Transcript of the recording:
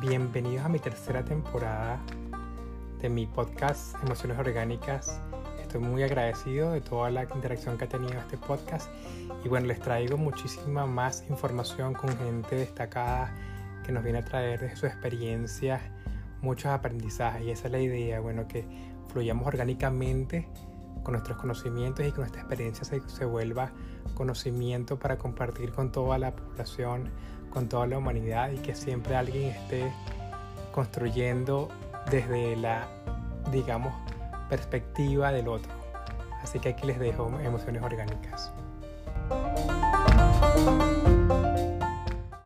bienvenidos a mi tercera temporada de mi podcast Emociones Orgánicas. Estoy muy agradecido de toda la interacción que ha tenido este podcast y bueno, les traigo muchísima más información con gente destacada que nos viene a traer de sus experiencias, muchos aprendizajes y esa es la idea, bueno, que fluyamos orgánicamente con nuestros conocimientos y con nuestra experiencia se, se vuelva conocimiento para compartir con toda la población, con toda la humanidad y que siempre alguien esté construyendo desde la, digamos, perspectiva del otro. Así que aquí les dejo emociones orgánicas.